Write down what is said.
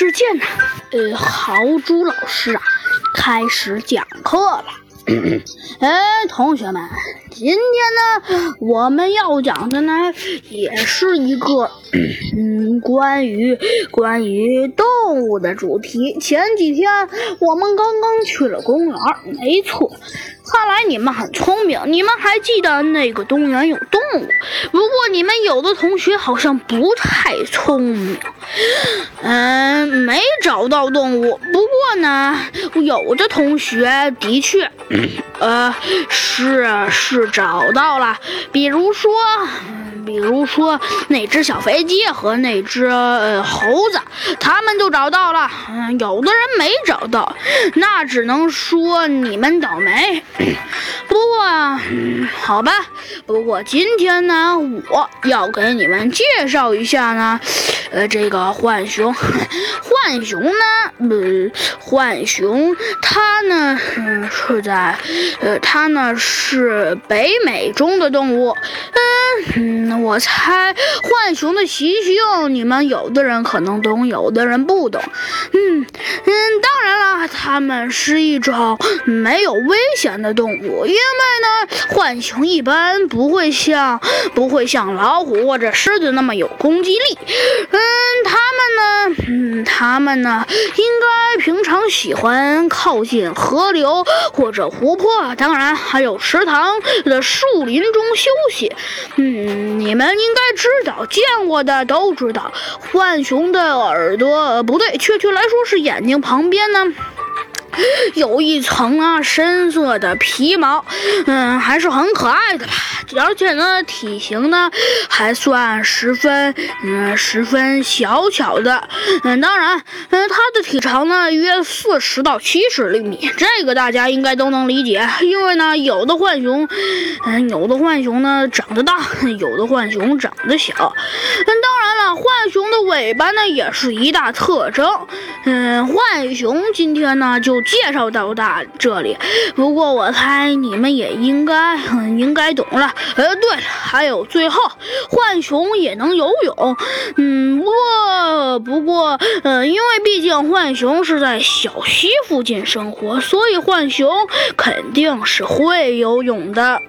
只见呢，呃，豪猪老师啊，开始讲课了。哎，同学们，今天呢，我们要讲的呢，也是一个 嗯，关于关于动物的主题。前几天我们刚刚去了公园，没错。看来你们很聪明，你们还记得那个公园有动物。不过你们有的同学好像不太聪明，嗯，没找到动物。不过呢，有的同学的确，呃，是是找到了，比如说。比如说那只小飞机和那只猴子，他们就找到了。嗯，有的人没找到，那只能说你们倒霉。不过，好吧。不过今天呢，我要给你们介绍一下呢，呃，这个浣熊。浣熊呢，呃，浣熊它呢，嗯，是在，呃，它呢是北美中的动物。嗯。我猜浣熊的习性，你们有的人可能懂，有的人不懂。嗯嗯，当然了，它们是一种没有危险的动物，因为呢，浣熊一般不会像不会像老虎或者狮子那么有攻击力。嗯，它们呢，嗯，它们呢，平常喜欢靠近河流或者湖泊，当然还有池塘的树林中休息。嗯，你。们应该知道，见过的都知道，浣熊的耳朵不对，确切来说是眼睛旁边呢。有一层啊深色的皮毛，嗯，还是很可爱的吧。而且呢，体型呢还算十分，嗯，十分小巧的。嗯，当然，嗯，它的体长呢约四十到七十厘米，这个大家应该都能理解。因为呢，有的浣熊，嗯，有的浣熊呢长得大，有的浣熊长得小。嗯，当然了，浣熊的尾巴呢也是一大特征。嗯，浣熊今天呢就。介绍到大这里，不过我猜你们也应该很应该懂了。呃，对了，还有最后，浣熊也能游泳。嗯，不过不过，呃，因为毕竟浣熊是在小溪附近生活，所以浣熊肯定是会游泳的。